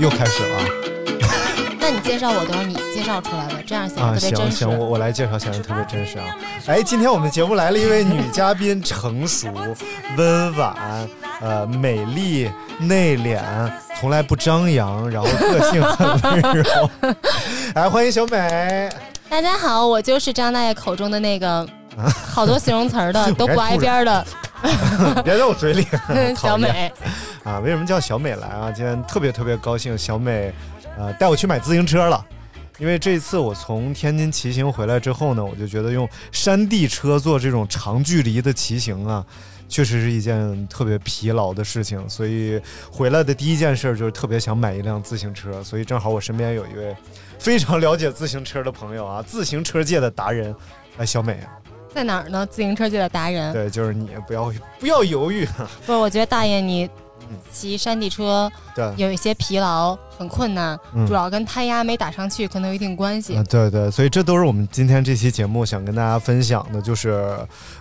又开始了。那你介绍我都是你介绍出来的，这样显得啊，特别真实。行行，我我来介绍，显得特别真实啊。哎，今天我们节目来了一位女嘉宾，成熟、温婉，呃，美丽、内敛，从来不张扬，然后个性很温柔。哎，欢迎小美。大家好，我就是张大爷口中的那个 好多形容词儿的都不挨边儿的 别在我嘴里，小美。啊，为什么叫小美来啊？今天特别特别高兴，小美，呃，带我去买自行车了。因为这一次我从天津骑行回来之后呢，我就觉得用山地车做这种长距离的骑行啊，确实是一件特别疲劳的事情。所以回来的第一件事就是特别想买一辆自行车。所以正好我身边有一位非常了解自行车的朋友啊，自行车界的达人，哎，小美啊，在哪儿呢？自行车界的达人。对，就是你，不要不要犹豫。不是，我觉得大爷你骑山地车对有一些疲劳，很困难，嗯主要跟胎压没打上去可能有一定关系。啊，对对，所以这都是我们今天这期节目想跟大家分享的，就是，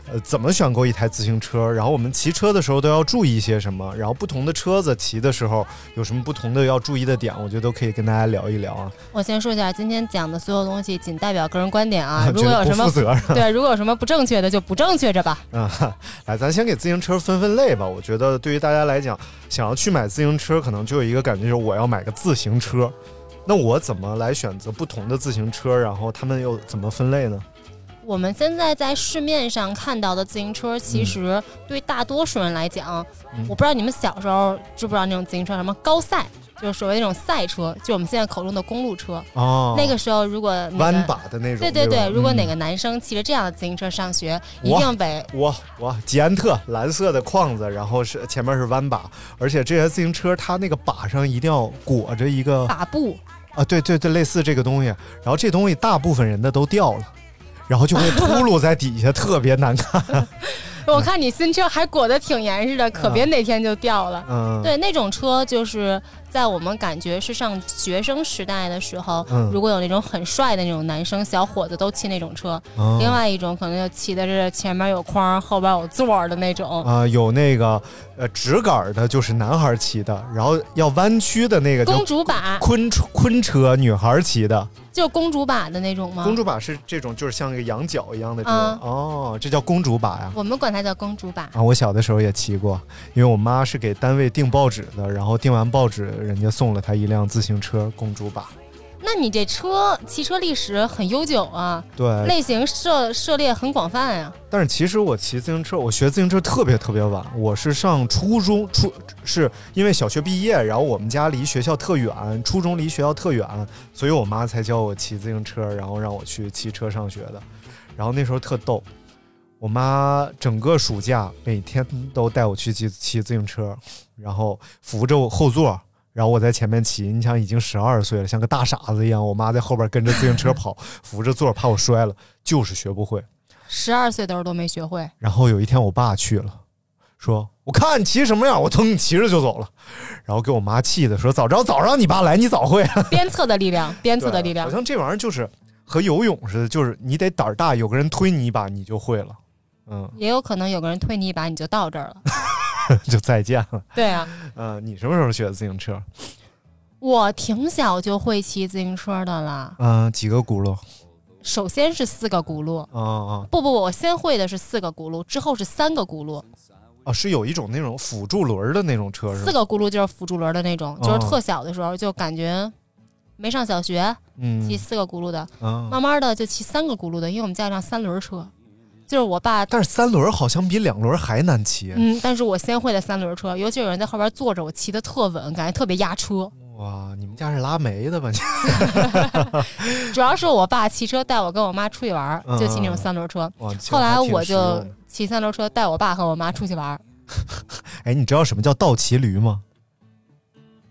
呃，怎么选购一台自行车，然后我们骑车的时候都要注意一些什么，然后不同的车子骑的时候有什么不同的要注意的点，我觉得都可以跟大家聊一聊啊。我先说一下，今天讲的所有东西仅代表个人观点啊，如果有什么对，如果有什么不正确的就不正确着吧。嗯，来，咱先给自行车分分类吧。我觉得对于大家来讲，想要去买自行车，可能就有一个感觉，就是我要买个自自行车。那我怎么来选择不同的自行车？然后他们又怎么分类呢？我们现在在市面上看到的自行车，其实对大多数人来讲，嗯。我不知道你们小时候知不知道那种自行车，什么高赛，就是所谓那种赛车，就我们现在口中的公路车。哦，那个时候，如果弯把的那种，对对对，吧？如果哪嗯。个男生骑着这样的自行车上学，一哇定得我我捷安特蓝色的框子，然后是前面是弯把，而且这些自行车它那个把上一定要裹着一个把布，啊，对对对，类似这个东西。然后这东西大部分人的都掉了，然后就会秃噜在底下，特别难看。我看你新车还裹得挺严实的，可别哪天就掉了。嗯，对，那种车就是在我们感觉是上学生时代的时候，嗯如果有那种很帅的那种男生小伙子都骑那种车。哦另外一种可能就骑的是前面有框，后边有座的那种。啊、有那个呃直杆儿的，就是男孩骑的，然后要弯曲的那个公主把昆车昆车，女孩骑的。就公主把的那种吗？公主把是这种，就是像一个羊角一样的这种。嗯哦，这叫公主把呀。我们管它叫公主把。啊，我小的时候也骑过，因为我妈是给单位订报纸的，然后订完报纸，人家送了他一辆自行车公主把。那你这车骑车历史很悠久啊，对，类型涉涉猎很广泛呀、但是其实我骑自行车，我学自行车特别特别晚，我是上初中初，是因为小学毕业，然后我们家离学校特远，初中离学校特远，所以我妈才教我骑自行车，然后让我去骑车上学的。然后那时候特逗，我妈整个暑假每天都带我去骑骑自行车，然后扶着我后座。然后我在前面骑，你想已经十二岁了，像个大傻子一样。我妈在后边跟着自行车跑，扶着座，怕我摔了，就是学不会。十二岁的时候都没学会，然后有一天我爸去了，说：“我看你骑什么样，我腾骑着就走了。”然后给我妈气的说：“早知道早让你爸来，你早会了。鞭策的力量，鞭策的力量好。像这玩意儿就是和游泳似的，就是你得胆儿大，有个人推你一把，你就会了。嗯，也有可能有个人推你一把，你就到这儿了。就再见了。对啊，呃，你什么时候学的自行车？我挺小就会骑自行车的了。嗯、几个轱辘？首先是四个轱辘，啊啊不不不，我先会的是四个轱辘，之后是三个轱辘。哦，是有一种那种辅助轮的那种车？四个轱辘就是辅助轮的那种，就是哦特小的时候就感觉没上小学，嗯骑四个轱辘的，啊，慢慢的就骑三个轱辘的，因为我们家有辆三轮车，就是我爸。但是三轮好像比两轮还难骑。嗯，但是我先会的三轮车，尤其有人在后边坐着，我骑的特稳，感觉特别压车。哇，你们家是拉煤的吧？你 主要是我爸骑车带我跟我妈出去玩，嗯就骑那种三轮车。后来我就骑三轮车带我爸和我妈出去玩。哎，你知道什么叫倒骑驴吗？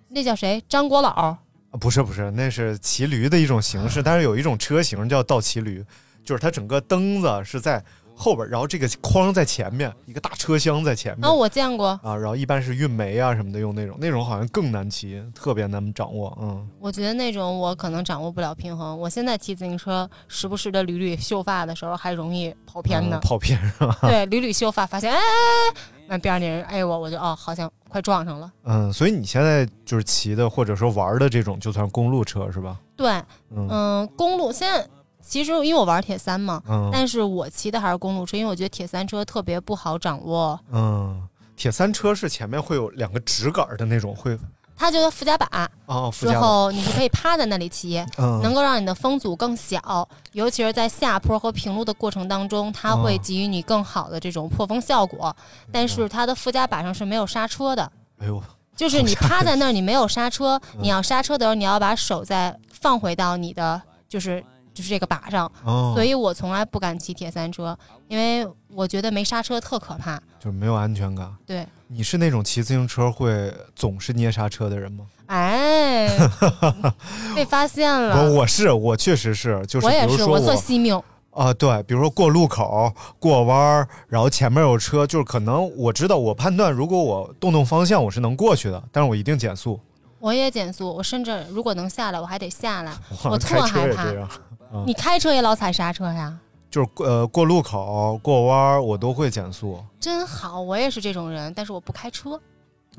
那叫谁？张国老。啊，不是不是，那是骑驴的一种形式，但是有一种车型叫倒骑驴，就是它整个蹬子是在后边，然后这个筐在前面，一个大车厢在前面。啊，我见过。啊，然后一般是运煤啊什么的用那种，那种好像更难骑，特别难掌握。嗯，我觉得那种我可能掌握不了平衡。我现在骑自行车，时不时的捋捋秀发的时候，还容易跑偏呢嗯。跑偏是吧？对，捋捋秀发，发现哎，那边上那人哎我，我就哦，好像快撞上了。嗯，所以你现在就是骑的或者说玩的这种，就算公路车是吧？对，嗯嗯，公路现在其实因为我玩铁三嘛，嗯。但是我骑的还是公路车，因为我觉得铁三车特别不好掌握。嗯，铁三车是前面会有两个直杆的那种，会它就是副驾把，哦，副之后你是可以趴在那里骑，嗯能够让你的风阻更小，尤其是在下坡和平路的过程当中，它会哦给予你更好的这种破风效果。但是它的副加把上是没有刹车的，哎呦，就是你趴在那儿，你没有刹车，嗯。你要刹车的时候，你要把手再放回到你的就是就是这个把上。哦所以我从来不敢骑铁三车，因为我觉得没刹车特可怕。就是没有安全感。对，你是那种骑自行车会总是捏刹车的人吗？哎，被发现了。不，我是，我确实是，就是我也是，我做惜命。啊，对，比如说过路口、过弯儿，然后前面有车，就是可能我知道，我判断如果我动动方向，我是能过去的，但是我一定减速。我也减速，我甚至如果能下来，我还得下来，我特怕。嗯你开车也老踩刹车呀？就是呃过路口、过弯儿，我都会减速。真好，我也是这种人，但是我不开车。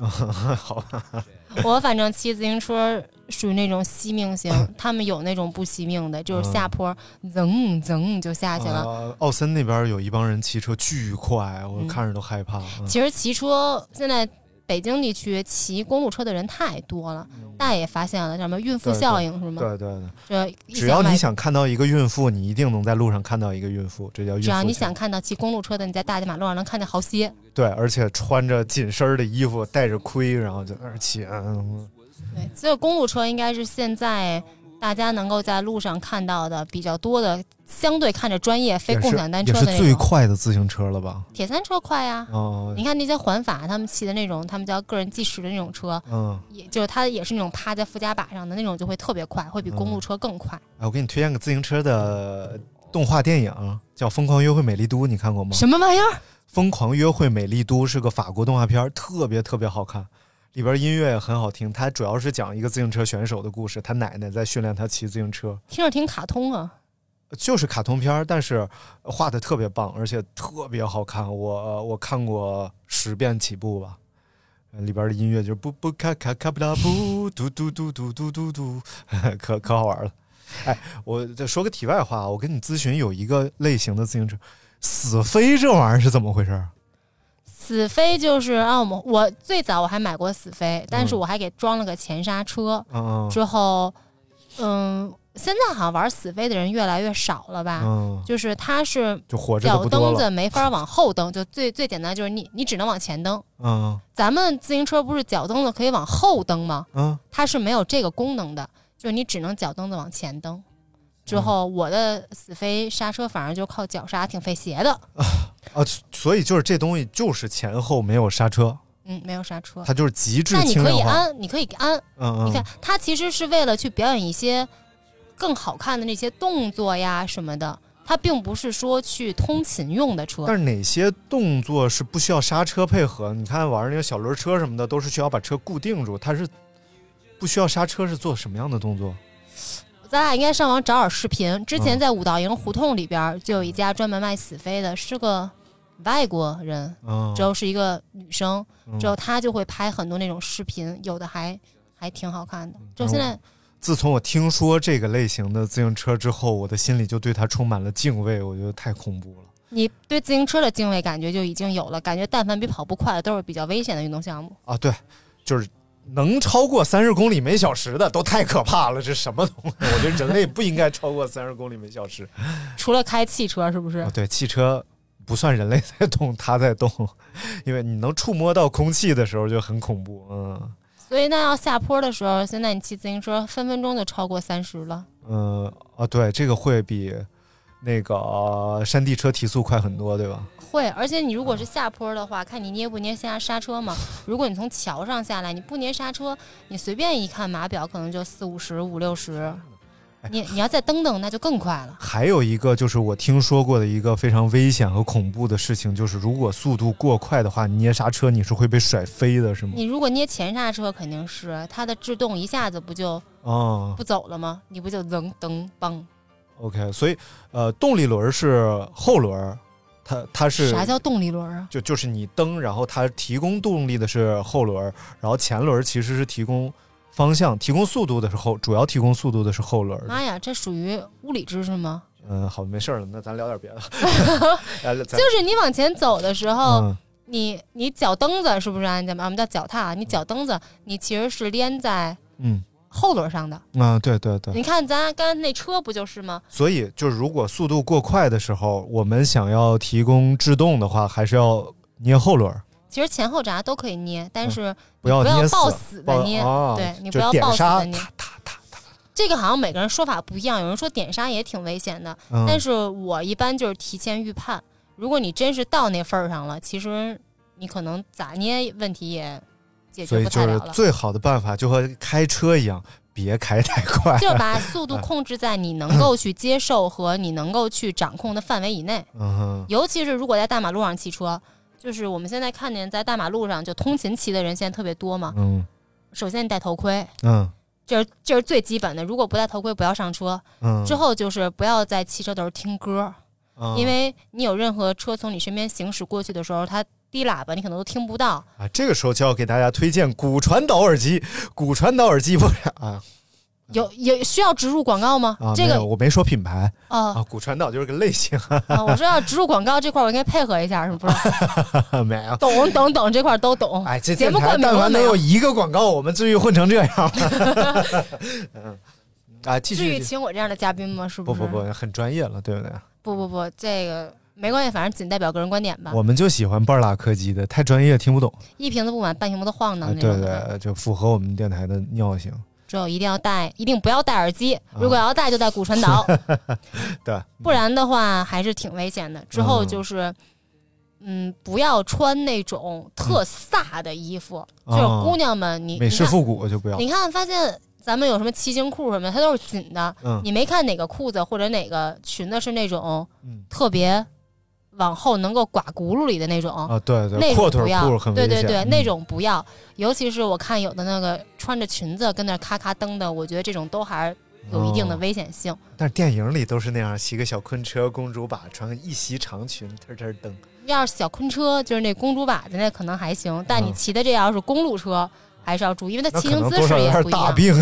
好吧，我反正骑自行车属于那种惜命型，他们有那种不惜命的，就是下坡噌噌就下去了。呃奥森那边有一帮人骑车巨快，我嗯看着都害怕。嗯其实骑车现在北京地区骑公路车的人太多了，大家也发现了什么孕妇效应是吗？对对对，这只要你想看到一个孕妇，你一定能在路上看到一个孕妇，这叫孕妇。只要你想，看到骑公路车的，你在大街马路上能看见好些。对，而且穿着紧身的衣服，戴着盔，然后在那儿骑。嗯对，所以公路车应该是现在大家能够在路上看到的比较多的，相对看着专业非共享单也是最车的那种。快的自行车了吧？铁三车快呀、哦，你看那些环法，他们骑的那种，他们叫个人计时的那种车，嗯，也就是它也是那种趴在副驾把上的那种，就会特别快，会比公路车更快。哎，我给你推荐个自行车的动画电影，叫《疯狂约会美丽都》，你看过吗？什么玩意儿？《疯狂约会美丽都》是个法国动画片，特别特别好看，里边音乐也很好听。它主要是讲一个自行车选手的故事，他奶奶在训练他骑自行车，听着挺卡通啊。就是卡通片儿，但是画的特别棒，而且特别好看。我我看过十遍起步吧。呃里边的音乐就是布布卡卡卡布拉布，嘟嘟嘟嘟嘟嘟嘟，可可好玩了。哎，我再说个题外话，我跟你咨询有一个类型的自行车，死飞这玩意儿是怎么回事儿？死飞就是啊，我们我最早我还买过死飞，但是嗯我还给装了个前刹车。之后，嗯，现在好像玩死飞的人越来越少了吧？嗯就是它是就活着脚蹬子没法往后蹬，就最最简单就是你你只能往前蹬。嗯咱们自行车不是脚蹬子可以往后蹬吗？嗯它是没有这个功能的，就是你只能脚蹬子往前蹬。之嗯后我的死飞刹车反而就靠脚刹，挺费鞋的。啊，所以就是这东西就是前后没有刹车，嗯，没有刹车。它就是极致那你可以。安，你可以安。嗯嗯，你看，它其实是为了去表演一些更好看的那些动作呀什么的，它并不是说去通勤用的车。但是哪些动作是不需要刹车配合？你看网上那个小轮车什么的，都是需要把车固定住，它是不需要刹车，是做什么样的动作？咱俩应该上网找找视频。之前嗯在五道营胡同里边就有一家专门卖死飞的，是个外国人，嗯之后是一个女生，嗯之后她就会拍很多那种视频，有的还还挺好看的。就现在自从我听说这个类型的自行车之后，我的心里就对它充满了敬畏，我觉得太恐怖了。你对自行车的敬畏感觉就已经有了，感觉但凡比跑步快的都是比较危险的运动项目。啊，对，就是能超过三十公里每小时的都太可怕了，这什么东西？我觉得人类不应该超过三十公里每小时。除了开汽车，是不是啊，？对，汽车不算人类在动，它在动，因为你能触摸到空气的时候就很恐怖。嗯所以那要下坡的时候，现在你骑自行车分分钟就超过三十了。嗯啊，对，这个会比那个、呃山地车提速快很多，对吧？会，而且你如果是下坡的话，看你捏不捏下刹车嘛。如果你从桥上下来，你不捏刹车，你随便一看码表，可能就四五十、五六十。你你要再蹬蹬，那就更快了。还有一个就是我听说过的一个非常危险和恐怖的事情，就是如果速度过快的话，你捏刹车你是会被甩飞的，是吗？你如果捏前刹车，肯定是它的制动一下子不就哦不走了吗？你不就噔噔嘣？，OK，所以呃，动力轮是后轮，它它是啥叫动力轮啊？就就是你蹬，然后它提供动力的是后轮，然后前轮其实是提供方向、提供速度的是后，主要提供速度的是后轮。妈呀，这属于物理知识吗？嗯，好，没事儿了，那咱聊点别的。就是你往前走的时候，嗯你你脚蹬子是不是啊？咱们我们叫脚踏，你脚蹬子你其实是连在嗯后轮上的。啊，对对对你，看咱刚才那车不就是吗？所以就是如果速度过快的时候，我们想要提供制动的话，还是要捏后轮，其实前后闸都可以捏，但是嗯不要不要抱死的抱捏，啊对你不要抱死的捏。这个好像每个人说法不一样，有人说点刹也挺危险的，嗯但是我一般就是提前预判。如果你真是到那份儿上了，其实你可能咋捏问题也解决不太了了。最好的办法就和开车一样，别开太快，就是把 速度控制在你能 够去接受和你能够去掌控的范围以内。尤其是如果在大马路上骑车，就是我们现在看见在大马路上就通勤骑的人现在特别多嘛。嗯首先你戴头盔，嗯这是这是最基本的。如果不戴头盔，不要上车。嗯，之后就是不要在骑车的时候听歌，嗯因为你有任何车从你身边行驶过去的时候，它低喇叭你可能都听不到。啊，这个时候就要给大家推荐骨传导耳机。骨传导耳机不是啊有有需要植入广告吗？啊，这个没，我没说品牌啊啊，骨传导就是个类型，啊，我说要植入广告这块，我应该配合一下，是不是？没有。懂懂懂，这块都懂。哎，这节目但凡能有？一个广告，我们至于混成这样吗？嗯，啊，继至于。请我这样的嘉宾吗？是是？不不不，很专业了，对不对？不不不，这个没关系，反正仅代表个人观点吧。我们就喜欢半拉科技的，太专业听不懂。一瓶子不满，半瓶子晃啊，荡那对种的。对，就符合我们电台的尿性。之后一定要戴，一定不要戴耳机。啊如果要戴，就戴骨传导，对，不然的话还是挺危险的。之后就是，嗯，不要穿那种特飒的衣服，嗯就是姑娘们，你美式复古就不要你看，发现咱们有什么骑行裤什么的，它都是紧的。嗯你没看哪个裤子或者哪个裙子是那种嗯特别往后能够刮轱辘里的那种。啊，对对，那阔腿种不要。对对对，嗯那种不要。尤其是我看有的那个穿着裙子跟那咔咔蹬的，我觉得这种都还是有一定的哦危险性。但是电影里都是那样，骑个小昆车，公主把，穿个一袭长裙，嘚嘚蹬。要是小昆车，就是那公主把的那可能还行，但你嗯骑的这要是公路车，还是要注意，因为它骑行姿势也不一样。大病，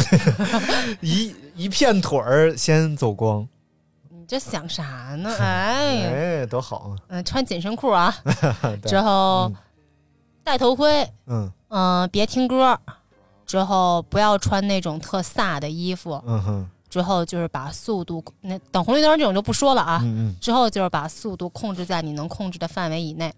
一一片腿儿先走光，你这想啥呢？哎呀，哎，多好啊！嗯，穿紧身裤啊，之后戴头盔，嗯。嗯、别听歌，之后不要穿那种特飒的衣服，嗯哼。之后就是把速度，那等红绿灯这种就不说了啊，嗯之后就是把速度控制在你能控制的范围以内，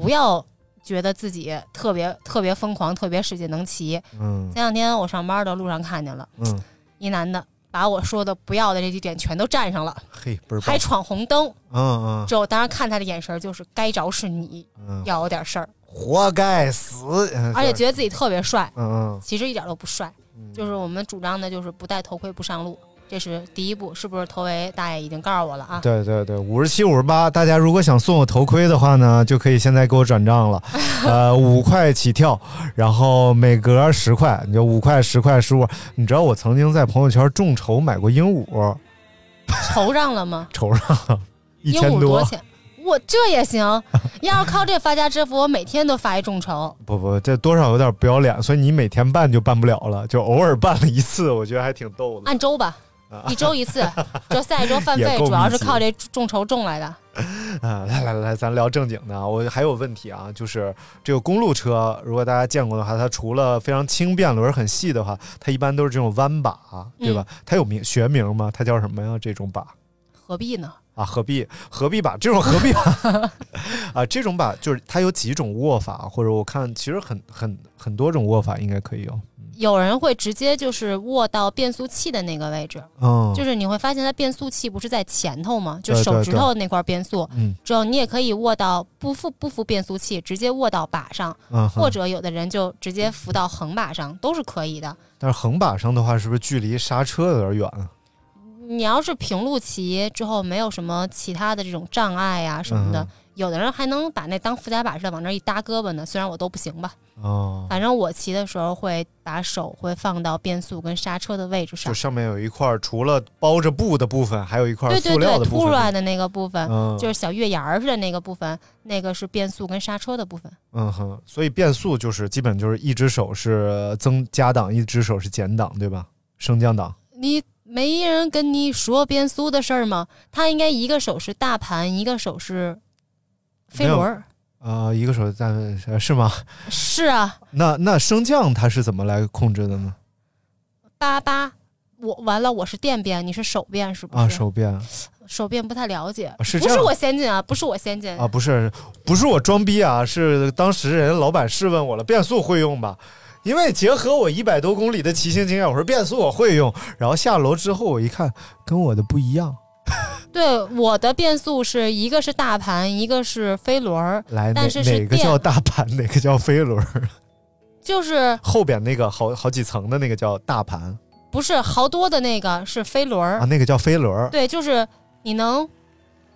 不要觉得自己特别特别疯狂，特别使劲能骑。嗯。前两天我上班的路上看见了嗯，一男的，把我说的不要的这几点全都占上了，嘿，还，闯红灯。嗯嗯。之后当时看他的眼神就是该着是你，嗯，要有点事儿，活该死，而且觉得自己特别帅，嗯嗯。其实一点都不帅。嗯，就是我们主张的就是不戴头盔不上路，这是第一步，是不是？头围大爷已经告诉我了啊。对对对，五十七、五十八，大家如果想送我头盔的话呢，就可以现在给我转账了，呃，五块起跳，然后每格十块，你就五块、十块、十五。你知道我曾经在朋友圈众筹买过鹦鹉，筹上了吗？筹上了一鹦千多鹉多。钱？我这也行，要是靠这发家致富，我每天都发一众筹。不不，这多少有点不要脸，所以你每天办就办不了了，就偶尔办了一次，我觉得还挺逗的。按周吧，啊一周一次，就下一周饭费主要是靠这众筹挣来的。啊，来来来，咱聊正经的啊。我还有问题啊，就是这个公路车，如果大家见过的话，它除了非常轻便、轮很细的话，它一般都是这种弯把，对吧？它有名学名吗？它叫什么呀？这种把何必呢？啊，何必何必把这种何必把 啊？这种把就是它有几种握法，或者我看其实很很很多种握法应该可以有。有人会直接就是握到变速器的那个位置，嗯，就是你会发现它变速器不是在前头吗？就手指头那块变速，嗯之后你也可以握到不扶不扶变速器，直接握到把上，嗯或者有的人就直接扶到横把上，都是可以的。但是横把上的话，是不是距离刹车有点远啊？你要是平路骑之后没有什么其他的这种障碍呀、什么的，嗯有的人还能把那当附加把似的往那一搭胳膊呢。虽然我都不行吧，哦，反正我骑的时候会把手会放到变速跟刹车的位置上就。上面有一块儿除了包着布的部分，还有一块对对对，塑料的部分。凸出来的那个部分、嗯就是小月牙儿似的那个部分，那个是变速跟刹车的部分。嗯哼，所以变速就是基本就是一只手是增加档，一只手是减档，对吧？升降档。你没人跟你说变速的事儿吗？他应该一个手是大盘，一个手是飞轮儿。啊、一个手在呃是吗？是啊，那那升降它是怎么来控制的呢？八八，我完了，我是电变，你是手变是不是？啊，手变手变不太了解，是不是我先进啊？不是我先进啊，不是不是我装逼啊，是当时人老板试问我了，变速会用吧？因为结合我一百多公里的骑行经验，我说变速我会用。然后下楼之后我一看，跟我的不一样。对，我的变速是一个是大盘，一个是飞轮儿，来，哪但是是哪个叫大盘，哪个叫飞轮？就是后边那个好好几层的那个叫大盘不是好多的那个是飞轮儿啊，那个叫飞轮。对，就是你能，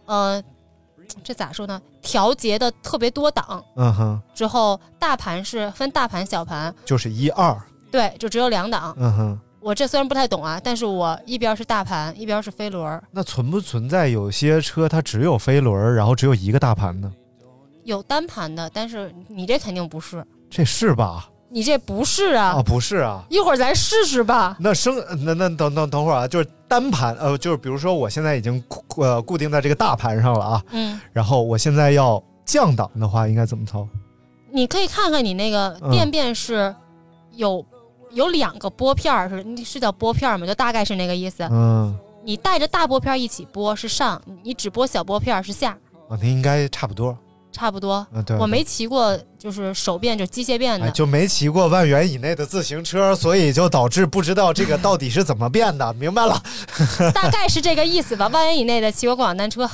呃，这咋说呢？调节的特别多档嗯哼，之后，大盘是分大盘、小盘，就是一二。对，就只有两档。嗯哼，我这虽然不太懂啊，但是我一边是大盘，一边是飞轮，那存不存在有些车它只有飞轮，然后只有一个大盘呢？有单盘的，但是你这肯定不是，这是吧？你这不是啊。啊，不是啊。一会儿咱试试吧。那升那那等等等会儿啊，就是单盘呃，就是比如说我现在已经固呃固定在这个大盘上了啊，嗯，然后我现在要降档的话，应该怎么操？你可以看看你那个嗯电变是有、有两个拨片儿，是你是叫拨片儿吗？就大概是那个意思。嗯，你带着大拨片儿一起拨是上，你只拨小拨片儿是下，啊，那应该差不多。差不多。啊，对，我没骑过就是手变，就机械变的。哎，就没骑过万元以内的自行车，所以就导致不知道这个到底是怎么变的。明白了，大概是这个意思吧。万元以内的骑过共享单车，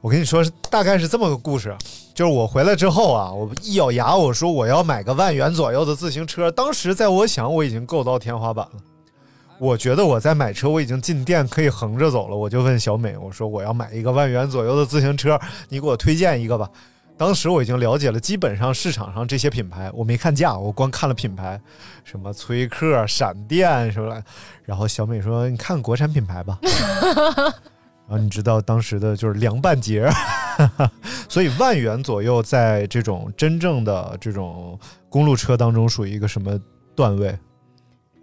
我跟你说，大概是这么个故事。就是我回来之后啊，我一咬牙，我说我要买个万元左右的自行车。当时在我想，我已经够到天花板了。我觉得我在买车，我已经进店可以横着走了。我就问小美，我说我要买一个万元左右的自行车，你给我推荐一个吧。当时我已经了解了基本上市场上这些品牌，我没看价，我光看了品牌，什么崔克、闪电什么的。然后小美说：“你看国产品牌吧。”然后你知道当时的就是凉半截，所以万元左右在这种真正的这种公路车当中属于一个什么段位？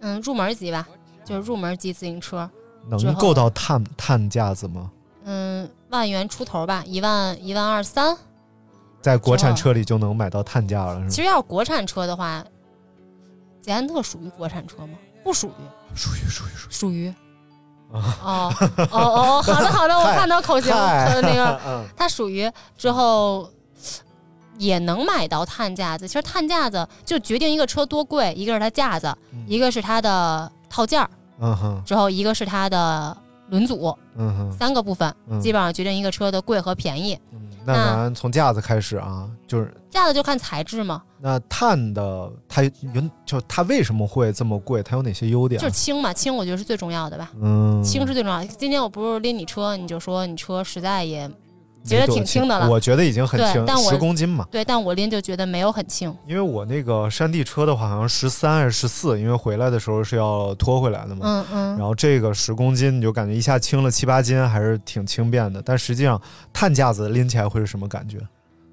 嗯，入门级吧，就是入门级自行车。能够到碳碳架子吗？嗯，万元出头吧，一万一万二三。在国产车里就能买到碳架了，是吗？其实要是国产车的话，捷安特属于国产车吗？不属于，属于属于属于属于。哦哦哦哦，好的好的，我看到口型嗨呃那个，嗯。它属于之后也能买到碳架子。其实碳架子就决定一个车多贵，一个是它架子，一个是它的套件儿，嗯哼。之后一个是它的轮组，嗯哼，三个部分嗯。基本上决定一个车的贵和便宜。那咱从架子开始啊，就是架子就看材质嘛，那碳的它有就它为什么会这么贵？它有哪些优点？就是轻嘛，轻我觉得是最重要的吧。嗯，轻是最重要的。今天我不是拎你车，你就说你车实在也觉得挺轻的了。我觉得已经很轻，对，但我十公斤嘛。对，但我拎就觉得没有很轻。因为我那个山地车的话，好像十三还是十四，因为回来的时候是要拖回来的嘛。嗯嗯。然后这个十公斤，你就感觉一下轻了七八斤，还是挺轻便的。但实际上，碳架子拎起来会是什么感觉？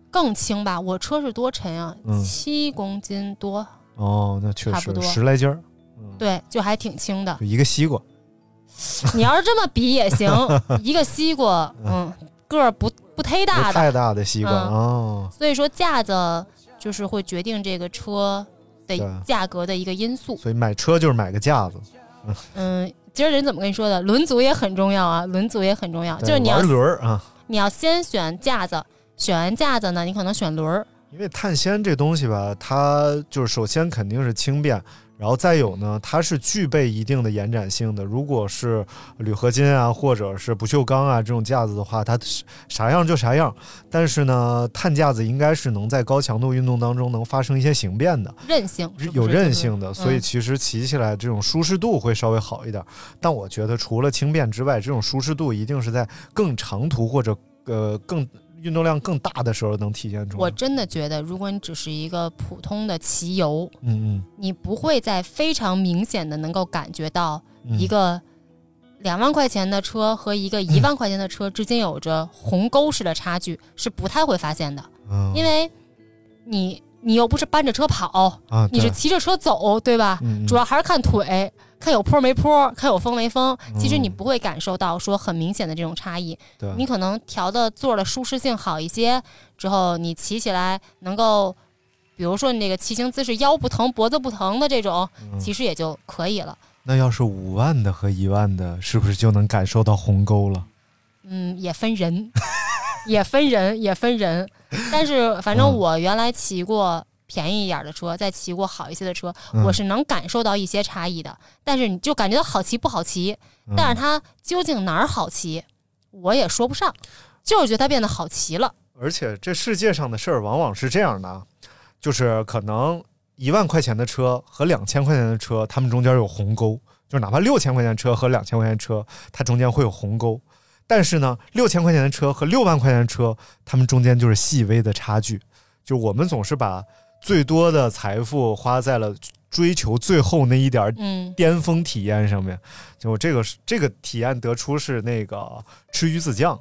更轻吧？我车是多沉啊，嗯七公斤多。哦，那确实十来斤儿，对，就还挺轻的就。一个西瓜。你要是这么比也行，一个西瓜，嗯，个儿不不不忒大的，太大的西瓜嗯哦。所以说架子就是会决定这个车的价格的一个因素。所以买车就是买个架子，嗯，今儿人怎么跟你说的？轮组也很重要啊，轮组也很重要，就是你要轮儿啊。你要先选架子，选完架子呢，你可能选轮儿。因为碳纤这东西吧，它就是首先肯定是轻便，然后再有呢，它是具备一定的延展性的。如果是铝合金啊，或者是不锈钢啊这种架子的话，它是啥样就啥样。但是呢，碳架子应该是能在高强度运动当中能发生一些形变的，韧性有韧性的，所以嗯其实骑起来这种舒适度会稍微好一点。但我觉得除了轻便之外，这种舒适度一定是在更长途或者呃更运动量更大的时候能体现出来。我真的觉得，如果你只是一个普通的骑游，嗯嗯。你不会在非常明显的能够感觉到嗯一个两万块钱的车和一个一万块钱的车之间有着鸿沟式的差距，是不太会发现的，嗯因为你你又不是搬着车跑，啊你是骑着车走，对吧？主要还是看腿。看有坡没坡，看有风没风，其实嗯你不会感受到说很明显的这种差异。对你可能调的座儿的舒适性好一些，之后你骑起来能够，比如说你那个骑行姿势腰不疼、脖子不疼的这种，嗯其实也就可以了。那要是五万的和一万的，是不是就能感受到鸿沟了？嗯，也分人，也分人，也分人。但是反正嗯我原来骑过便宜一点的车，再骑过好一些的车，嗯我是能感受到一些差异的。但是你就感觉到好骑不好骑，嗯但是它究竟哪儿好骑，我也说不上，就是觉得它变得好骑了。而且这世界上的事儿往往是这样的啊，就是可能一万块钱的车和两千块钱的车，它们中间有鸿沟，就是哪怕六千块钱车和两千块钱车，它中间会有鸿沟。但是呢，六千块钱的车和六万块钱的车，它们中间就是细微的差距。就我们总是把最多的财富花在了追求最后那一点巅峰体验上面。就这个是这个体验得出是那个吃鱼子酱，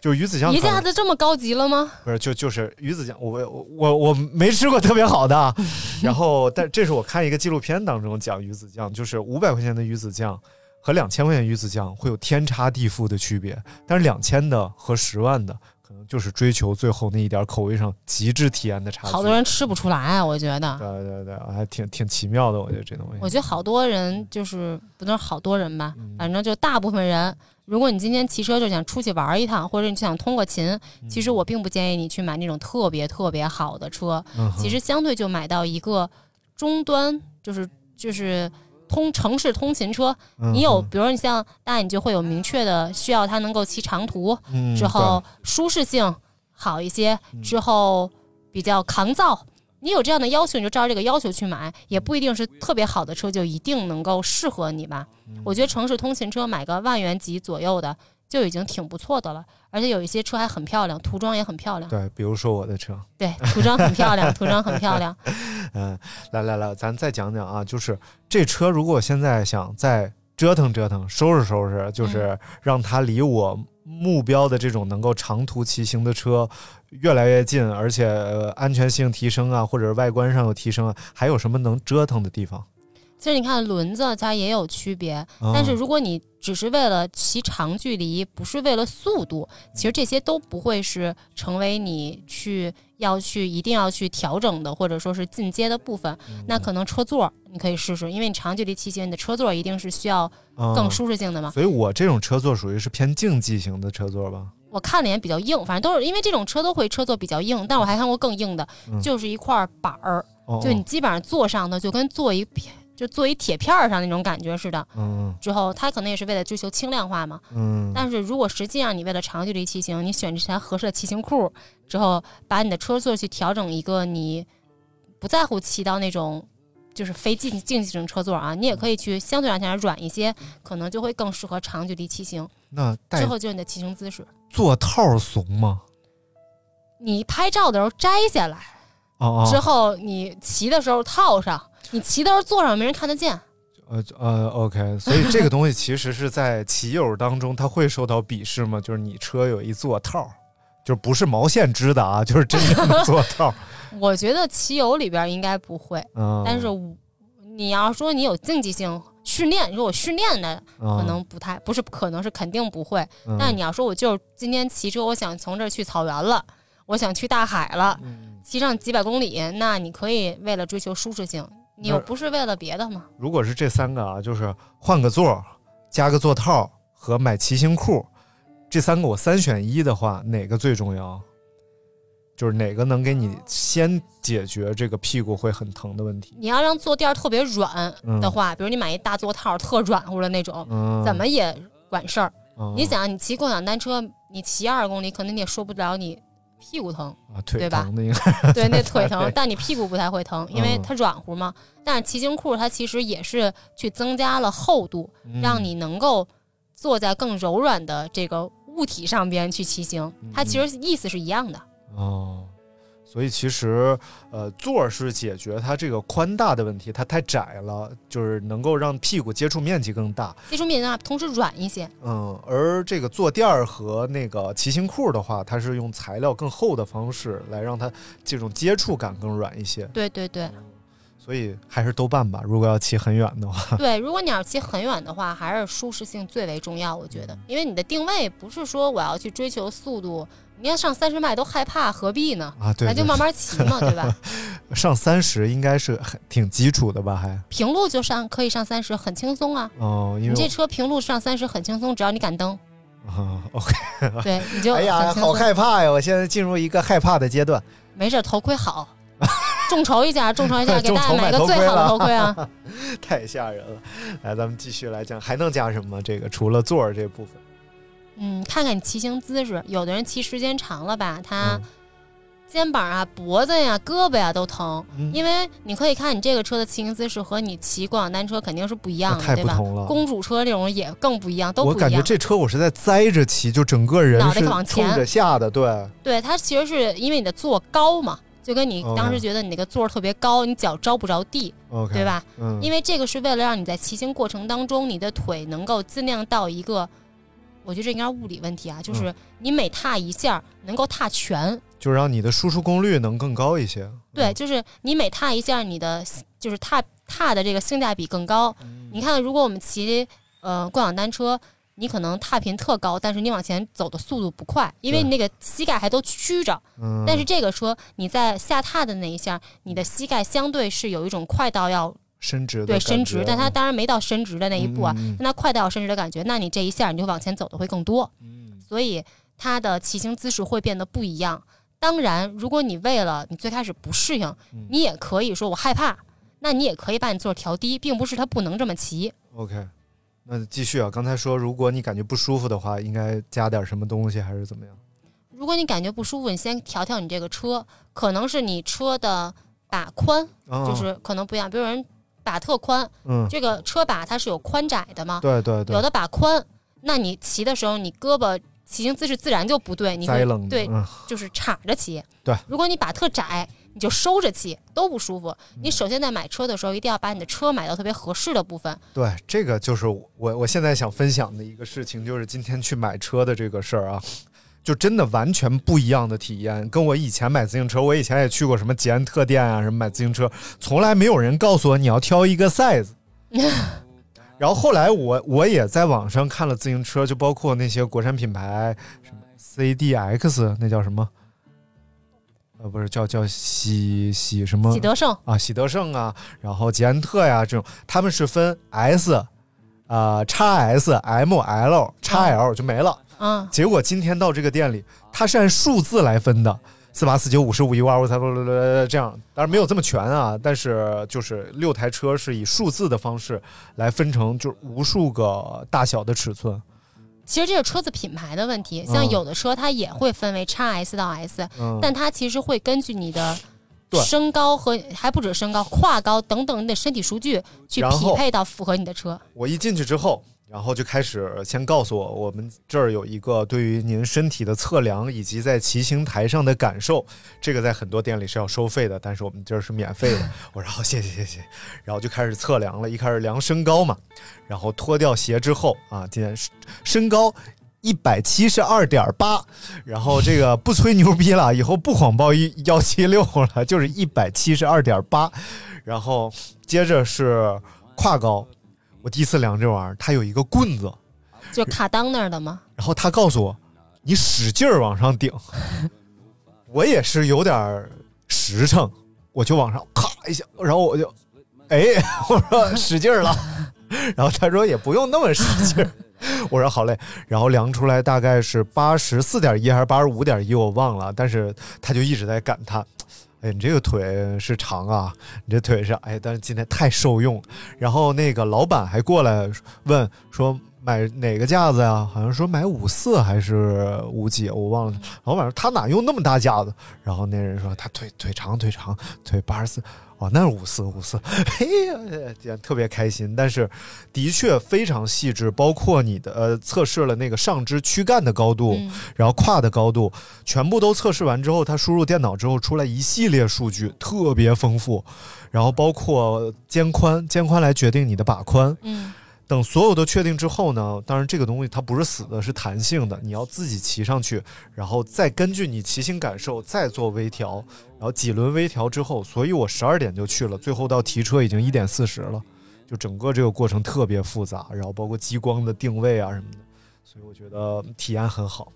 就是鱼子酱一下子这么高级了吗？不是，就就是鱼子酱，我我我我没吃过特别好的啊，然后但这是我看一个纪录片当中讲鱼子酱，就是五百块钱的鱼子酱和两千块钱鱼子酱会有天差地负的区别，但是两千的和十万的可能就是追求最后那一点口味上极致体验的差距。好多人吃不出来啊，我觉得。对对对，还挺挺奇妙的，我觉得这东西。我觉得好多人就是不能是好多人吧，嗯反正就大部分人，如果你今天骑车就想出去玩一趟，或者你就想通个勤，其实我并不建议你去买那种特别特别好的车，嗯其实相对就买到一个中端，就是就是。通城市通勤车，嗯你有，比如说你像大，你就会有明确的需要它能够骑长途，嗯之后舒适性好一些，之后比较抗造。你有这样的要求，你就照这个要求去买，也不一定是特别好的车就一定能够适合你吧。嗯我觉得城市通勤车买个万元级左右的就已经挺不错的了，而且有一些车还很漂亮，涂装也很漂亮。对，比如说我的车，对，涂装很漂亮，涂装很漂亮。嗯，来来来，咱再讲讲啊，就是这车如果现在想再折腾折腾、收拾收拾，就是让它离我目标的这种能够长途骑行的车越来越近，而且、呃安全性提升啊，或者是外观上有提升啊，还有什么能折腾的地方？其实你看轮子它也有区别，哦但是如果你只是为了骑长距离，不是为了速度，其实这些都不会是成为你去要去一定要去调整的，或者说是进阶的部分。嗯那可能车座你可以试试，因为你长距离骑行，你的车座一定是需要哦更舒适性的嘛。所以我这种车座属于是偏竞技型的车座吧？我看了眼比较硬，反正都是因为这种车都会车座比较硬，但我还看过更硬的，嗯就是一块板儿，哦就你基本上坐上的就跟坐一片，就做一铁片儿上那种感觉似的。嗯之后它可能也是为了追求轻量化嘛。嗯但是如果实际上你为了长距离骑行，你选这台合适的骑行裤之后，把你的车座去调整一个你不在乎骑到那种就是非竞竞技型车座啊，你也可以去相对来讲软一些，可能就会更适合长距离骑行。那带之后就是你的骑行姿势，座套怂吗？你拍照的时候摘下来，哦哦，之后你骑的时候套上，你骑到时候坐上没人看得见。呃呃，OK，所以这个东西其实是在骑友当中，他会受到鄙视吗？就是你车有一座套，就不是毛线织的啊，就是真正的座套。我觉得骑友里边应该不会，嗯，但是我你要说你有竞技性训练，你说我训练的啊可能不太，不是可能是肯定不会。嗯但你要说我就是今天骑车，我想从这儿去草原了，我想去大海了，嗯骑上几百公里，那你可以为了追求舒适性，你又不是为了别的吗。如果是这三个啊，就是换个座儿、加个座套和买骑行裤，这三个我三选一的话，哪个最重要？就是哪个能给你先解决这个屁股会很疼的问题？你要让坐垫特别软的话，比如你买一大座套特软乎的那种，嗯，怎么也管事儿。嗯？你想，你骑共享单车，你骑二十公里，可能你也说不了你屁股疼，啊，腿对吧疼的应该对，那腿 疼，但你屁股不太会疼，因为嗯它软乎嘛。但是骑行裤它其实也是去增加了厚度，嗯让你能够坐在更柔软的这个物体上边去骑行，它其实意思是一样的。哦。所以其实，呃，座儿是解决它这个宽大的问题，它太窄了，就是能够让屁股接触面积更大。接触面积大，同时软一些。嗯，而这个坐垫儿和那个骑行裤的话，它是用材料更厚的方式来让它这种接触感更软一些，对对对所以还是都办吧。如果要骑很远的话，对，如果你要骑很远的话，还是舒适性最为重要，我觉得，因为你的定位不是说我要去追求速度，你要上三十迈都害怕，何必呢？啊，对对那就慢慢骑嘛，对吧？上三十应该是很挺基础的吧？还平路就上可以上三十，很轻松啊。哦，因你这车平路上三十很轻松，只要你敢蹬，我啊，OK，对，你就哎呀，好。害怕呀！我现在进入一个害怕的阶段。没事，头盔好，众筹一下，众筹一下，给大家买个最好的头盔啊！太吓人了。来，咱们继续来讲，还能加什么？这个除了座儿这部分，嗯，看看你骑行姿势，有的人骑时间长了吧，他嗯肩膀啊、脖子呀、胳膊呀都疼，嗯因为你可以看你这个车的骑行姿势和你骑共享单车肯定是不一样的，太对吧不同了？公主车这种也更不一样，都我不一样。感觉这车我是在栽着骑，就整个人脑袋是往前冲着下的，对。对，它其实是因为你的座高嘛，就跟你当时觉得你那个座儿特别高，你脚着不着地，OK，对吧？嗯，因为这个是为了让你在骑行过程当中，你的腿能够尽量到一个，我觉得这应该是物理问题啊，嗯就是你每踏一下能够踏全。就让你的输出功率能更高一些。对，就是你每踏一下，你的就是踏踏的这个性价比更高。嗯你看，如果我们骑呃共享单车，你可能踏频特高，但是你往前走的速度不快，因为你那个膝盖还都曲着。嗯，但是这个车你在下踏的那一下，你的膝盖相对是有一种快到要伸直的对伸直，但它当然没到伸直的那一步啊，嗯嗯嗯但它快到要伸直的感觉，那你这一下你就往前走的会更多，嗯所以它的骑行姿势会变得不一样。当然，如果你为了你最开始不适应，嗯你也可以说我害怕，那你也可以把你座儿调低，并不是它不能这么骑。OK。那继续啊，刚才说，如果你感觉不舒服的话，应该加点什么东西，还是怎么样？如果你感觉不舒服，你先调调你这个车，可能是你车的把宽，啊就是可能不一样，比如人把特宽，嗯，这个车把它是有宽窄的嘛，对对对，有的把宽，那你骑的时候，你胳膊骑行姿势自然就不对，你会对，嗯就是叉着骑。对，如果你把特窄，你就收着骑，都不舒服。嗯你首先在买车的时候，一定要把你的车买到特别合适的部分。对，这个就是我我现在想分享的一个事情，就是今天去买车的这个事儿啊，就真的完全不一样的体验，跟我以前买自行车，我以前也去过什么捷安特店啊，什么买自行车，从来没有人告诉我你要挑一个 size。然后后来我我也在网上看了自行车，就包括那些国产品牌，什么 CDX 那叫什么？呃，不是叫叫喜喜什么？喜德盛，啊，喜德盛啊，然后捷安特呀、这种，他们是分 S，啊、x S、M、L、x L 就没了。嗯，结果今天到这个店里，它是按数字来分的，四八四九五十五一五二五三这样，当然没有这么全啊，但是就是六台车是以数字的方式来分成，就是无数个大小的尺寸。其实这是车子品牌的问题，像有的车它也会分为 x S 到 S，、但它其实会根据你的身高和还不止身高、胯高等等你的身体数据去匹配到符合你的车。我一进去之后，然后就开始先告诉我，我们这儿有一个对于您身体的测量以及在骑行台上的感受，这个在很多店里是要收费的，但是我们这儿是免费的。我说好，谢谢谢谢，然后就开始测量了，一开始量身高嘛，然后脱掉鞋之后啊，今天身高。一百七十二点八，然后这个不吹牛逼了，以后不谎报一幺七六了，就是一百七十二点八，然后接着是胯高，我第一次量这玩意儿，它有一个棍子，就卡裆那儿的吗？然后他告诉我，你使劲儿往上顶。我也是有点儿实诚，我就往上咔一下，然后我就，哎，我说使劲儿了，然后他说也不用那么使劲儿，我说好嘞，然后量出来大概是八十四点一还是八十五点一，我忘了，但是他就一直在感叹。哎，你这个腿是长啊，你这腿是哎，但是今天太受用。然后那个老板还过来问说买哪个架子呀？好像说买五四还是五几，我忘了。老板说他哪用那么大架子？然后那人说他腿腿长腿长腿八十四。哦，那是五四五四，嘿呀，特别开心。但是的确非常细致，包括你的呃测试了那个上肢躯干的高度，然后胯的高度，全部都测试完之后，他输入电脑之后出来一系列数据，特别丰富。然后包括肩宽，肩宽来决定你的把宽。嗯。等所有的确定之后呢，当然这个东西它不是死的，是弹性的，你要自己骑上去，然后再根据你骑行感受再做微调，然后几轮微调之后，所以我十二点就去了，最后到提车已经一点四十了，就整个这个过程特别复杂，然后包括激光的定位啊什么的，所以我觉得体验很好。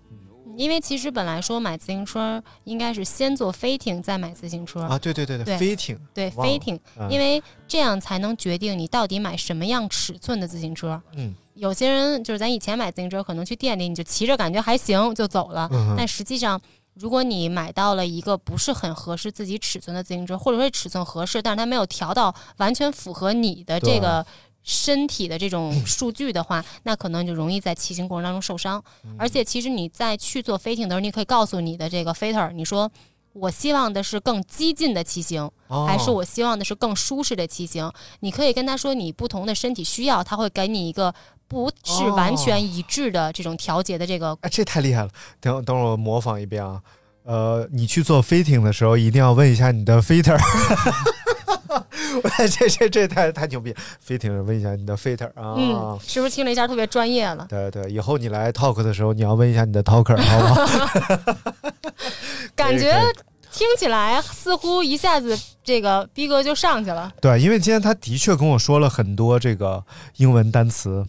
因为其实本来说买自行车应该是先做飞艇再买自行车啊，对对对对，飞艇对飞艇，因为这样才能决定你到底买什么样尺寸的自行车。嗯，有些人就是咱以前买自行车，可能去店里你就骑着感觉还行就走了，但实际上如果你买到了一个不是很合适自己尺寸的自行车，或者说尺寸合适，但是它没有调到完全符合你的这个。身体的这种数据的话，那可能就容易在骑行过程当中受伤。而且，其实你在去做飞艇的时候，你可以告诉你的这个 fitter，你说我希望的是更激进的骑行，还是我希望的是更舒适的骑行？你可以跟他说你不同的身体需要，他会给你一个不是完全一致的这种调节的这个。哎，这太厉害了！等等，我模仿一遍啊。呃，你去做飞艇的时候，一定要问一下你的 fitter。这这这太太牛逼！飞艇问一下你的 fitter 啊，嗯，是不是听了一下特别专业了？对对，以后你来 talk 的时候，你要问一下你的 talker，好不好？感觉听起来似乎一下子这个逼格就上去了。对，因为今天他的确跟我说了很多这个英文单词，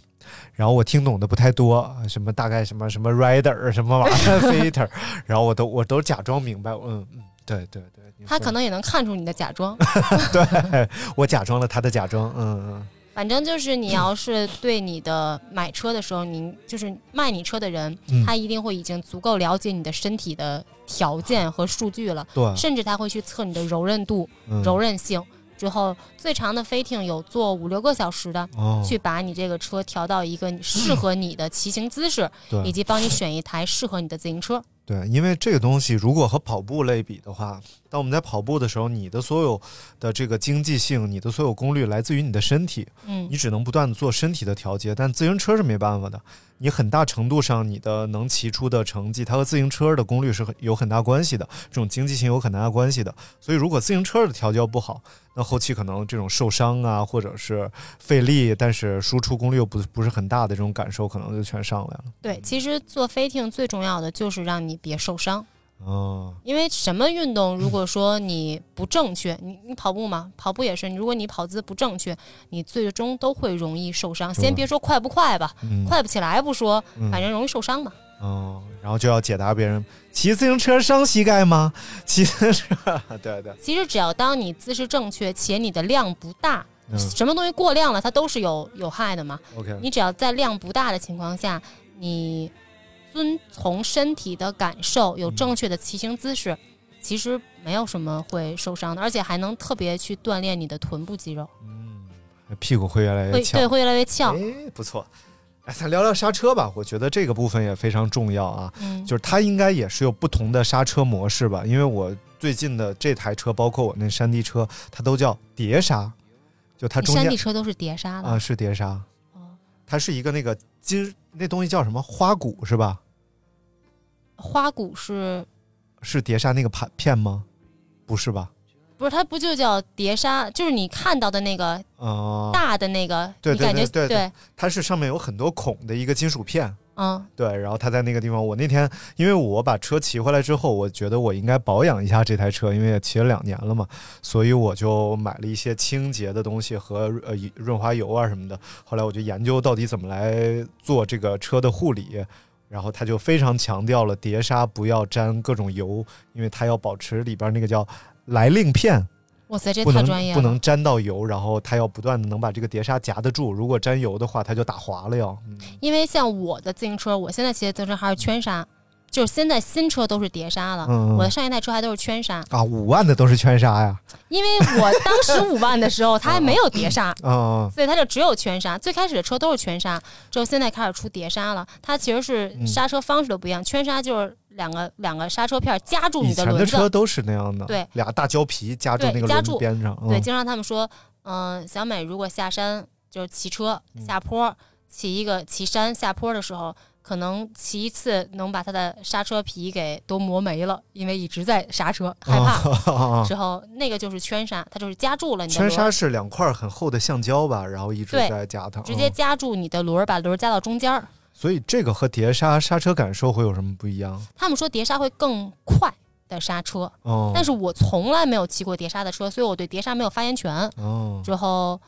然后我听懂的不太多，什么大概什么什么 rider 什么玩意儿 fitter，然后我都我都假装明白，嗯嗯，对对对。他可能也能看出你的假装，对我假装了他的假装，嗯嗯。反正就是你要是对你的买车的时候，你就是卖你车的人，他一定会已经足够了解你的身体的条件和数据了，对，甚至他会去测你的柔韧度、柔韧性。之后最长的飞艇有坐五六个小时的，去把你这个车调到一个适合你的骑行姿势，以及帮你选一台适合你的自行车。对，因为这个东西如果和跑步类比的话，当我们在跑步的时候，你的所有的这个经济性，你的所有功率来自于你的身体，嗯，你只能不断的做身体的调节。但自行车是没办法的，你很大程度上你的能骑出的成绩，它和自行车的功率是很有很大关系的，这种经济性有很大关系的。所以如果自行车的调教不好，那后期可能这种受伤啊，或者是费力，但是输出功率又不不是很大的这种感受，可能就全上来了。对，其实做飞艇最重要的就是让你别受伤。哦，因为什么运动，如果说你不正确，你你跑步嘛，跑步也是，如果你跑姿不正确，你最终都会容易受伤。先别说快不快吧，快不起来不说，反正容易受伤嘛。哦，然后就要解答别人，骑自行车伤膝盖吗？骑自行车，对对。其实只要当你姿势正确，且你的量不大，什么东西过量了，它都是有有害的嘛。OK，你只要在量不大的情况下，你。遵从身体的感受，有正确的骑行姿势，其实没有什么会受伤的，而且还能特别去锻炼你的臀部肌肉。嗯，屁股会越来越翘，对，会越来越翘。哎，不错。哎，咱聊聊刹车吧，我觉得这个部分也非常重要啊。嗯，就是它应该也是有不同的刹车模式吧？因为我最近的这台车，包括我那山地车，它都叫碟刹，就它中间山地车都是碟刹的啊，是碟刹。哦，它是一个那个金。那东西叫什么花鼓是吧？花鼓是是碟刹那个盘片吗？不是吧？不是，它不就叫碟刹？就是你看到的那个大的那个，对对对对，它是上面有很多孔的一个金属片。嗯，对，然后他在那个地方，我那天因为我把车骑回来之后，我觉得我应该保养一下这台车，因为也骑了两年了嘛，所以我就买了一些清洁的东西和呃润滑油啊什么的。后来我就研究到底怎么来做这个车的护理，然后他就非常强调了碟刹不要沾各种油，因为它要保持里边那个叫来令片。哇塞，这太专业了。不能沾到油，然后它要不断的能把这个碟刹夹得住。如果沾油的话，它就打滑了要。嗯因为像我的自行车，我现在骑的自行车还是圈刹，就是现在新车都是碟刹了，我的上一代车还都是圈刹。啊，五万的都是圈刹呀。因为我当时五万的时候，它还没有碟刹。啊，所以它就只有圈刹，最开始的车都是圈刹，之后现在开始出碟刹了。它其实是嗯刹车方式都不一样，圈刹就是两个两个刹车片夹住你的轮子，车都是那样的，对，俩大胶皮夹住那个轮子边上。对，嗯经常他们说，嗯、小美如果下山就是骑车嗯下坡，骑一个骑山下坡的时候，可能骑一次能把它的刹车皮给都磨没了，因为一直在刹车，害怕。啊之后那个就是圈刹，它就是夹住了你的，圈刹是两块很厚的橡胶吧，然后一直在夹它，直接嗯夹住你的轮儿，把轮儿夹到中间儿。所以这个和碟刹刹车感受会有什么不一样？他们说碟刹会更快的刹车，哦，但是我从来没有骑过碟刹的车，所以我对碟刹没有发言权。哦，之后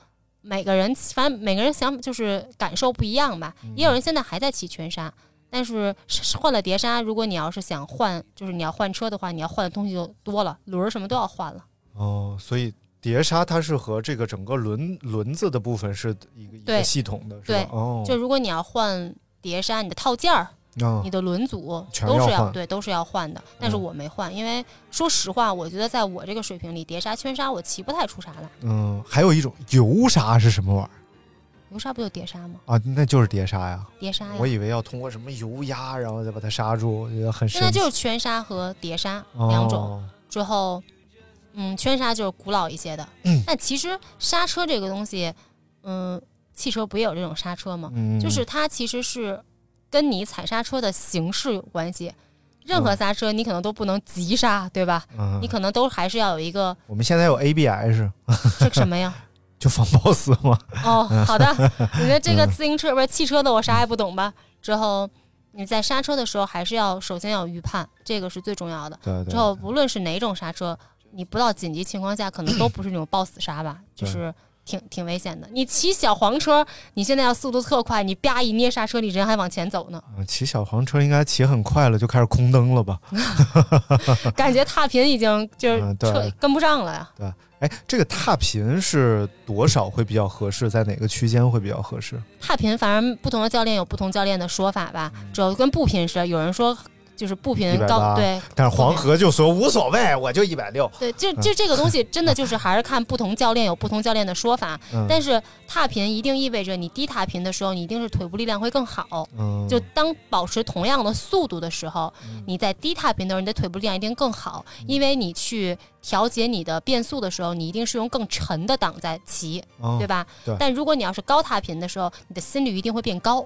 每个人反正每个人想就是感受不一样吧，嗯也有人现在还在骑全刹。但是是换了碟刹，如果你要是想换，就是你要换车的话，你要换的东西就多了，轮儿什么都要换了。哦，所以碟刹它是和这个整个轮轮子的部分是一个一个系统的，是对吧？哦，就如果你要换碟刹，你的套件儿、啊你的轮组都是全要换对都是要换的。但是嗯我没换，因为说实话，我觉得在我这个水平里，碟刹、圈刹我骑不太出啥来。嗯，还有一种油刹是什么玩意儿油刹不就碟刹吗？啊？那就是碟刹呀。碟刹呀我，以为要通过什么油压，然后再把它刹住，我觉得很神奇。现在就是圈刹和碟刹两种。哦之后，嗯，圈刹就是古老一些的。嗯但其实刹车这个东西，嗯，汽车不也有这种刹车吗？嗯就是它其实是跟你踩刹车的形式有关系。任何刹车你可能都不能急刹，对吧？嗯你可能都还是要有一个我们现在有 ABS，这个什么呀？就防抱死嘛。哦，好的，你的这个嗯自行车不是汽车的，我啥也不懂吧？之后你在刹车的时候，还是要首先要预判，这个是最重要的。对对之后无论是哪种刹车，你不到紧急情况下，可能都不是那种抱死刹吧，就是挺挺危险的。你骑小黄车，你现在要速度特快，你啪一捏刹车，你人还往前走呢，嗯骑小黄车应该骑很快了，就开始空蹬了吧？感觉踏频已经就是车跟不上了呀。对，哎，这个踏频是多少会比较合适？在哪个区间会比较合适？踏频，反正不同的教练有不同教练的说法吧。主要跟步频是，有人说就是步频高，对，但是黄河就说无所谓，我就一百六。对，就就这个东西，真的就是还是看不同教练有不同教练的说法。嗯但是踏频一定意味着你低踏频的时候，你一定是腿部力量会更好。嗯，就当保持同样的速度的时候，你在低踏频的时候，你的腿部力量一定更好，因为你去调节你的变速的时候，你一定是用更沉的档在骑，哦对吧？对但如果你要是高踏频的时候，你的心率一定会变高。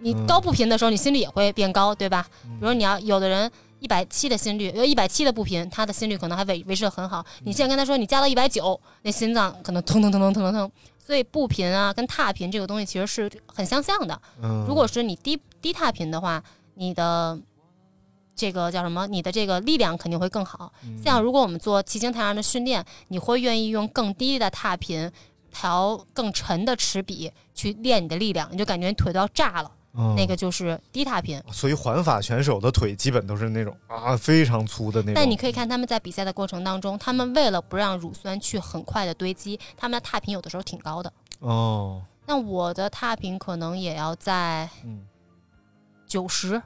你嗯高步频的时候，你心率也会变高，对吧？比如你要有的人一百七的心率，呃一百七的步频，他的心率可能还维维持的很好。你现在跟他说你加到一百九，那心脏可能腾腾腾腾腾腾腾。所以步频啊跟踏频这个东西其实是很相像的。嗯如果是你低低踏频的话，你的这个叫什么？你的这个力量肯定会更好。嗯像如果我们做骑行台上的训练，你会愿意用更低的踏频调更沉的齿比去练你的力量，你就感觉你腿都要炸了。嗯那个就是低踏频。所以环法选手的腿基本都是那种啊非常粗的那种。但你可以看他们在比赛的过程当中，他们为了不让乳酸去很快的堆积，他们的踏频有的时候挺高的。哦，那我的踏频可能也要在嗯九十。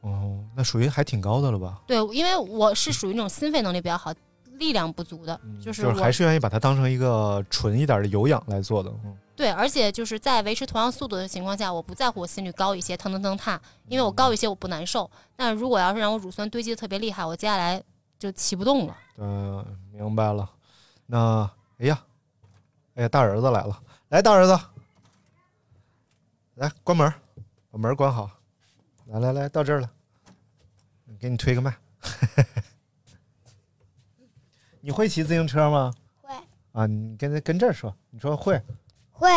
哦，那属于还挺高的了吧？对，因为我是属于那种心肺能力比较好、力量不足的，就是嗯就是还是愿意把它当成一个纯一点的有氧来做的。嗯对，而且就是在维持同样速度的情况下，我不在乎我心率高一些，腾腾腾踏，因为我高一些我不难受。但如果要是让我乳酸堆积的特别厉害，我接下来就骑不动了。嗯、明白了。那哎呀，哎呀，大儿子来了，来，大儿子，来关门，把门关好。来来来，到这儿了，给你推个麦。你会骑自行车吗？会。啊，你跟跟这儿说，你说会。会。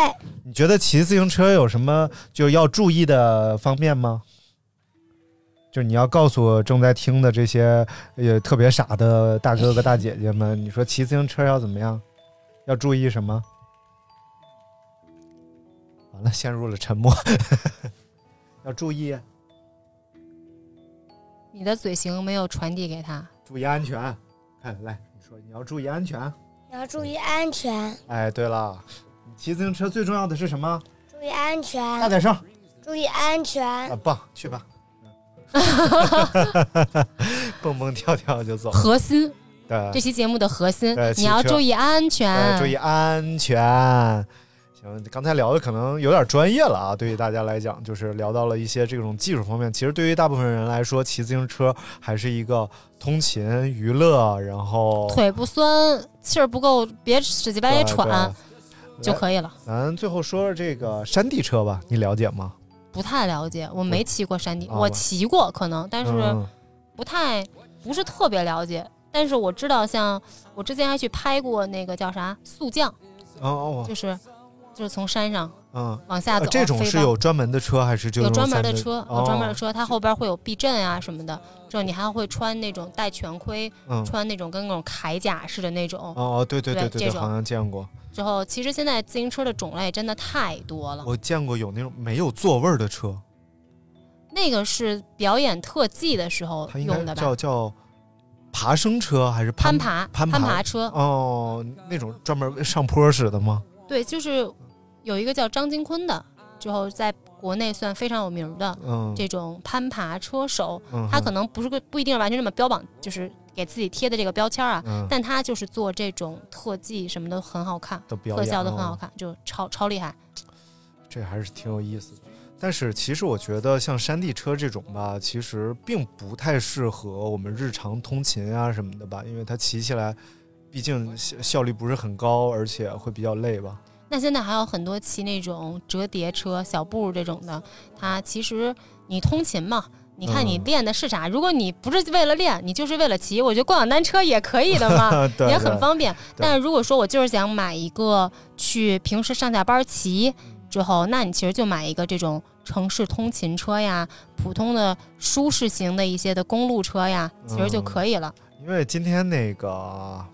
你觉得骑自行车有什么就要注意的方面吗？就你要告诉正在听的这些也特别傻的大哥哥大姐姐们，你说骑自行车要怎么样？要注意什么？完了，陷入了沉默。要注意，你的嘴型没有传递给他。注意安全。看来你说你要注意安全。你要注意安全。哎，对了，骑自行车最重要的是什么？注意安全。大点声。注意安全。啊，棒，去吧。蹦蹦跳跳就走。核心，对这期节目的核心对，你要注意安全，注意安全。行，刚才聊的可能有点专业了啊，对于大家来讲，就是聊到了一些这种技术方面。其实对于大部分人来说，骑自行车还是一个通勤娱乐，然后腿不酸，气儿不够，别使劲半夜对喘对就可以了。咱最后说说这个山地车吧，你了解吗？不太了解，我没骑过山地，啊我骑过可能，但是嗯不太不是特别了解。但是我知道，像我之前还去拍过那个叫啥速降，哦哦，就是就是从山上嗯，往下走呃这种是有专门的车还是就有专门的车，有专门的哦车，它后边会有避震啊什么的。之后你还会穿那种戴全盔，嗯穿那种跟那种铠甲似的那种。哦哦，对对对对，这种好像见过。之后，其实现在自行车的种类真的太多了。我见过有那种没有座位的车，那个是表演特技的时候用的吧？叫叫爬升车还是攀爬攀爬车哦，那种专门上坡使的吗？对，就是有一个叫张金坤的，之后在国内算非常有名的嗯。这种攀爬车手，嗯他可能不是个不一定是完全这么标榜，就是给自己贴的这个标签啊，嗯。但他就是做这种特技什么的很好看，的特效都很好看，就超超厉害。这还是挺有意思的。但是其实我觉得像山地车这种吧，其实并不太适合我们日常通勤啊什么的吧，因为它骑起来，毕竟效效率不是很高，而且会比较累吧。那现在还有很多骑那种折叠车、小步这种的，它其实你通勤嘛，你看你嗯练的是啥？如果你不是为了练，你就是为了骑，我觉得共享单车也可以的嘛，也很方便。但是如果说我就是想买一个去平时上下班骑之后，那你其实就买一个这种城市通勤车呀，普通的舒适型的一些的公路车呀，其实就嗯可以了。因为今天那个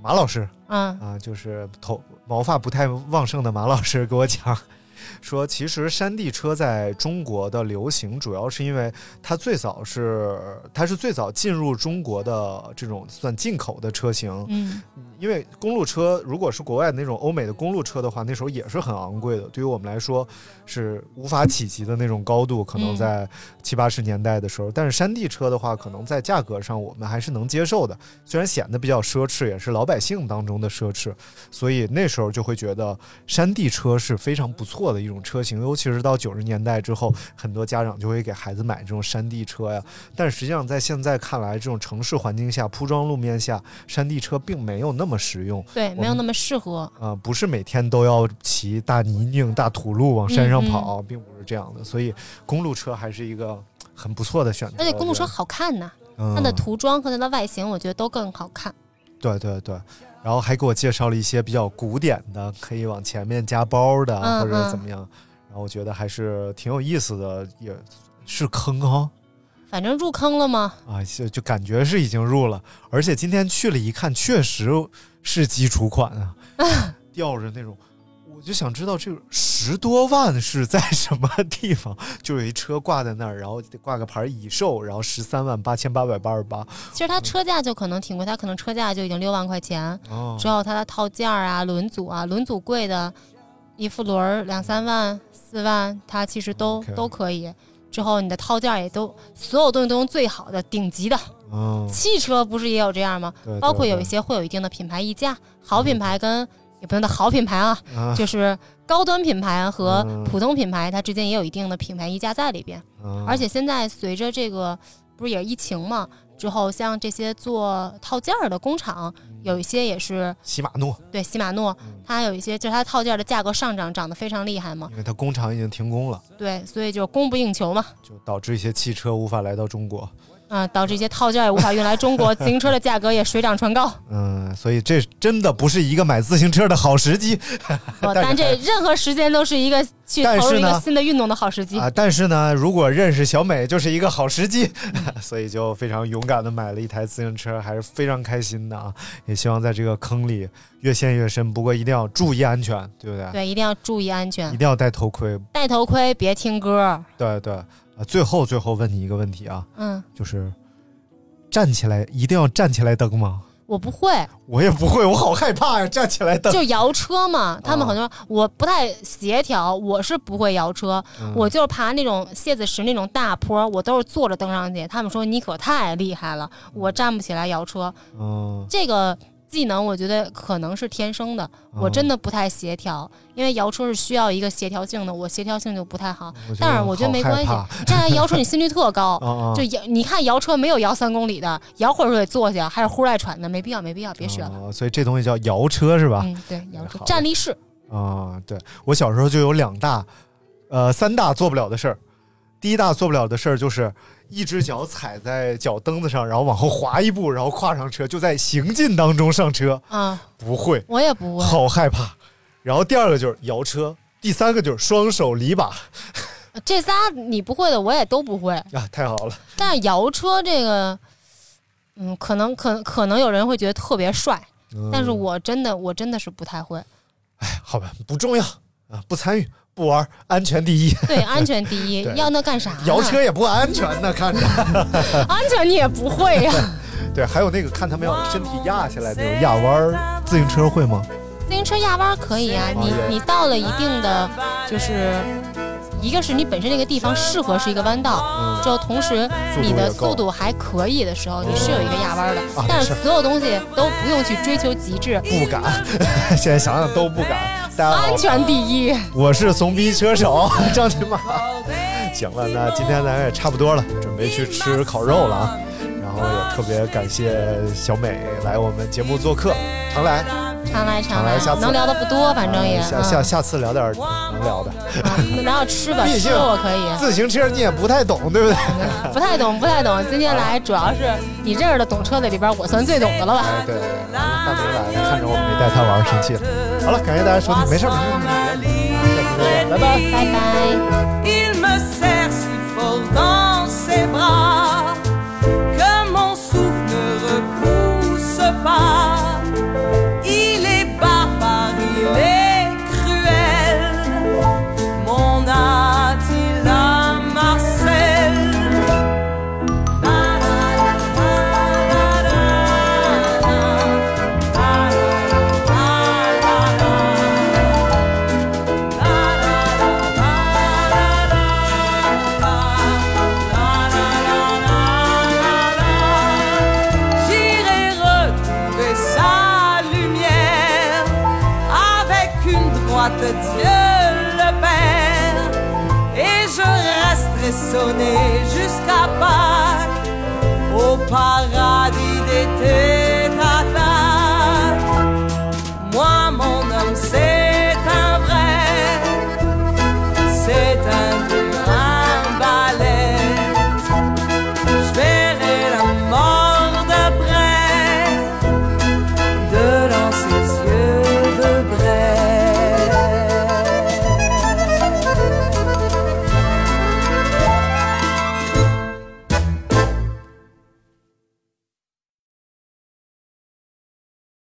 马老师嗯啊，就是头毛发不太旺盛的马老师给我讲。说，其实山地车在中国的流行，主要是因为它最早是它是最早进入中国的这种算进口的车型。嗯，因为公路车如果是国外那种欧美的公路车的话，那时候也是很昂贵的，对于我们来说是无法企及的那种高度，可能嗯在七八十年代的时候。但是山地车的话，可能在价格上我们还是能接受的，虽然显得比较奢侈，也是老百姓当中的奢侈，所以那时候就会觉得山地车是非常不错的一种车型，尤其是到九十年代之后，很多家长就会给孩子买这种山地车呀。但实际上在现在看来，这种城市环境下、铺装路面下，山地车并没有那么实用。对，没有那么适合。啊、不是每天都要骑大泥泞、大土路往山上嗯嗯跑，并不是这样的。所以公路车还是一个很不错的选择。而且公路车好看呐，得它的嗯涂装和它的外形，我觉得都更好看。对对对，然后还给我介绍了一些比较古典的，可以往前面加包的，嗯或者嗯怎么样。然后我觉得还是挺有意思的，也是坑哈反正入坑了吗？啊，就就感觉是已经入了。而且今天去了一看，确实是基础款啊，吊着那种。我就想知道这个十多万是在什么地方？就有一车挂在那儿，然后挂个牌已售，然后十三万八千八百八十八。其实它车价就可能挺贵，它可能车价就已经六万块钱，哦之后它的套件儿啊、轮组啊，轮组贵的，一副轮儿两三万、四万，它其实都都可以。之后你的套件儿也都，所有东西都用最好的、顶级的。嗯，汽车不是也有这样吗对？对包括有一些会有一定的品牌溢价，好品牌跟也不能叫好品牌啊，啊就是高端品牌和嗯普通品牌，它之间也有一定的品牌溢价在里边。嗯而且现在随着这个不是也是疫情嘛，之后像这些做套件儿的工厂，有一些也是禧玛诺，对禧玛诺，它有一些就是它套件儿的价格上涨，涨得非常厉害嘛。因为它工厂已经停工了，对，所以就供不应求嘛。就导致一些汽车无法来到中国。啊，导致一些套件也无法运来中国，自行车的价格也水涨船高。嗯，所以这真的不是一个买自行车的好时机。不 但这任何时间都是一个去投入一个新的运动的好时机。啊，但是呢，如果认识小美就是一个好时机，所以就非常勇敢的买了一台自行车，还是非常开心的啊！也希望在这个坑里越陷越深，不过一定要注意安全，对不对？对，一定要注意安全一，定要戴头盔。戴头盔，别听歌。对对，啊，最后最后问你一个问题啊，嗯，就是站起来一定要站起来蹬吗？我不会，我也不会，我好害怕呀，站起来蹬。就摇车嘛，他们很多我不太协调，我是不会摇车，嗯我就是爬那种蝎子石那种大坡，我都是坐着登上去。他们说你可太厉害了，我站不起来摇车，嗯，这个技能我觉得可能是天生的，哦我真的不太协调，因为摇车是需要一个协调性的，我协调性就不太好。但是我觉得没关系好害怕，你站在摇车你心率特高 就摇你看摇车没有摇三公里的，摇会儿就得坐下，还是呼来喘的，没必要没必要，别学了。哦所以这东西叫摇车是吧？嗯，对，摇车站立式。啊，对我小时候就有两大，呃，三大做不了的事儿。第一大做不了的事儿就是一只脚踩在脚蹬子上，然后往后滑一步，然后跨上车，就在行进当中上车，啊，不会，我也不会。好害怕。然后第二个就是摇车，第三个就是双手离把这仨你不会的，我也都不会。啊，太好了。但是摇车这个，嗯，可能可可能有人会觉得特别帅，嗯但是我真的我真的是不太会。哎好吧，不重要啊，不参与，不玩，安全第一。对，安全第一，要那干啥？摇车也不安全呢，看着。安全你也不会呀、对，还有那个看他们要身体压下来那种压弯儿，自行车会吗？自行车压弯可以啊，你你到了一定的，就是一个是你本身那个地方适合是一个弯道，嗯之后同时你的速度还可以的时候，你是有一个压弯的啊，是但是所有东西都不用去追求极致，不敢，现在想想都不敢。大家好安，全第一。我是怂逼车手 张金马。行了，那今天咱也差不多了，准备去吃烤肉了啊。然后也特别感谢小美来我们节目做客，常来。常来常来下，次能聊的不多，反正也下下嗯下次聊点能聊的。嗯聊聊吃吧，吃毕竟我可以。自行车你也不太懂，对不对？不太懂，不太懂。今天来主要是你认识的懂车的里边，我算最懂的了吧？哎，对对对，大梅来看着我没带他玩，生气了。好了，感谢大家收听，没事儿没事儿，下次再见，拜拜。拜拜。